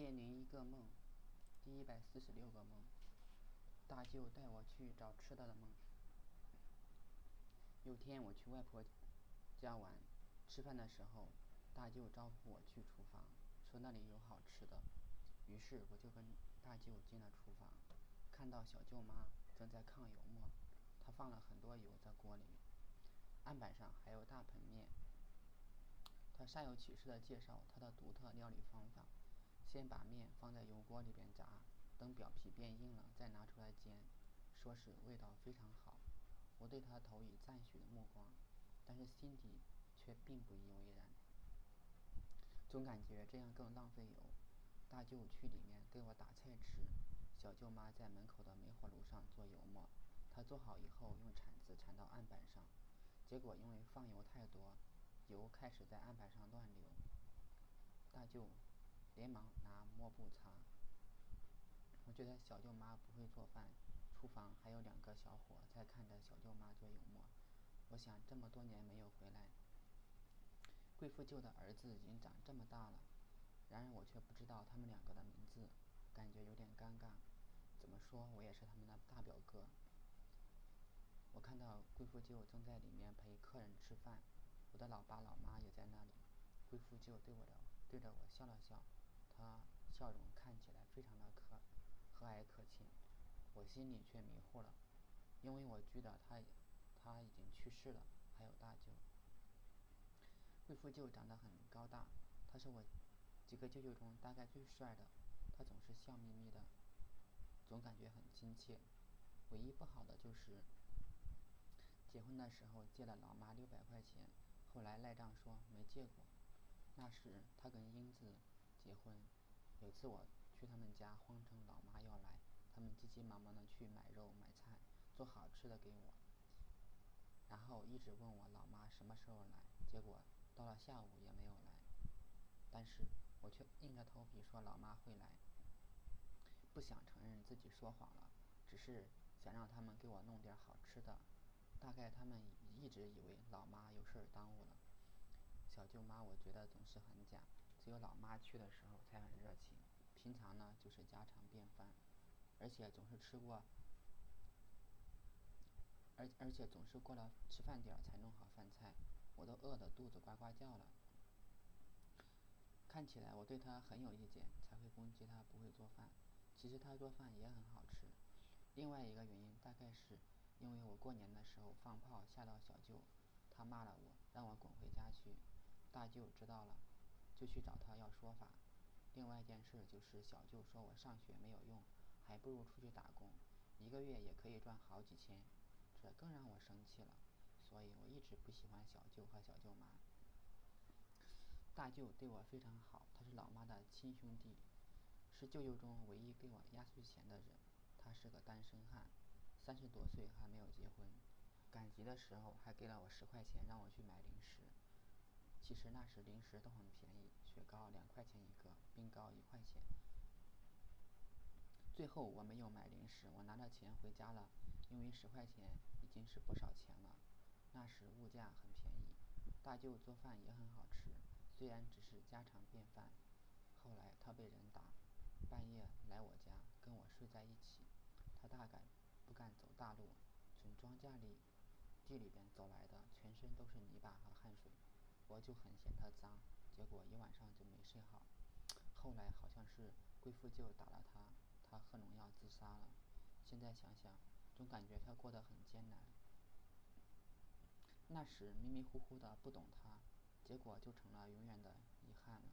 千零一个梦，第一百四十六个梦，大舅带我去找吃的的梦。有天我去外婆家玩，吃饭的时候，大舅招呼我去厨房，说那里有好吃的。于是我就跟大舅进了厨房，看到小舅妈正在炕油馍，她放了很多油在锅里，案板上还有大盆面。她煞有其事地介绍她的独特料理方法。先把面放在油锅里边炸，等表皮变硬了，再拿出来煎，说是味道非常好。我对他投以赞许的目光，但是心底却并不以为然，总感觉这样更浪费油。大舅去里面给我打菜吃，小舅妈在门口的煤火炉上做油墨。她做好以后，用铲子铲到案板上，结果因为放油太多，油开始在案板上乱流。大舅。连忙拿抹布擦。我觉得小舅妈不会做饭，厨房还有两个小伙在看着小舅妈做油馍。我想这么多年没有回来，贵妇舅的儿子已经长这么大了，然而我却不知道他们两个的名字，感觉有点尴尬。怎么说我也是他们的大表哥。我看到贵妇舅正在里面陪客人吃饭，我的老爸老妈也在那里。贵妇舅对我的对着我笑了笑。他笑容看起来非常的可和蔼可亲，我心里却迷糊了，因为我记得他他已经去世了。还有大舅，贵妇舅长得很高大，他是我几个舅舅中大概最帅的。他总是笑眯眯的，总感觉很亲切。唯一不好的就是结婚的时候借了老妈六百块钱，后来赖账说没借过。那时他跟英子。结婚，有次我去他们家，谎称老妈要来，他们急急忙忙的去买肉买菜，做好吃的给我，然后一直问我老妈什么时候来，结果到了下午也没有来，但是我却硬着头皮说老妈会来，不想承认自己说谎了，只是想让他们给我弄点好吃的，大概他们一直以为老妈有事耽误了，小舅妈我觉得总是很假。只有老妈去的时候才很热情，平常呢就是家常便饭，而且总是吃过，而而且总是过了吃饭点儿才弄好饭菜，我都饿得肚子呱呱叫了。看起来我对她很有意见，才会攻击她不会做饭。其实她做饭也很好吃。另外一个原因大概是因为我过年的时候放炮吓到小舅，他骂了我，让我滚回家去。大舅知道了。就去找他要说法。另外一件事就是小舅说我上学没有用，还不如出去打工，一个月也可以赚好几千，这更让我生气了。所以我一直不喜欢小舅和小舅妈。大舅对我非常好，他是老妈的亲兄弟，是舅舅中唯一给我压岁钱的人。他是个单身汉，三十多岁还没有结婚，赶集的时候还给了我十块钱让我去买零食。其实那时零食都很便宜，雪糕两块钱一个，冰糕一块钱。最后我没有买零食，我拿着钱回家了，因为十块钱已经是不少钱了。那时物价很便宜，大舅做饭也很好吃，虽然只是家常便饭。后来他被人打，半夜来我家跟我睡在一起。他大概不敢走大路，从庄稼里、地里边走来的，全身都是泥巴和汗水。我就很嫌他脏，结果一晚上就没睡好。后来好像是贵妇舅打了他，他喝农药自杀了。现在想想，总感觉他过得很艰难。那时迷迷糊糊的不懂他，结果就成了永远的遗憾了。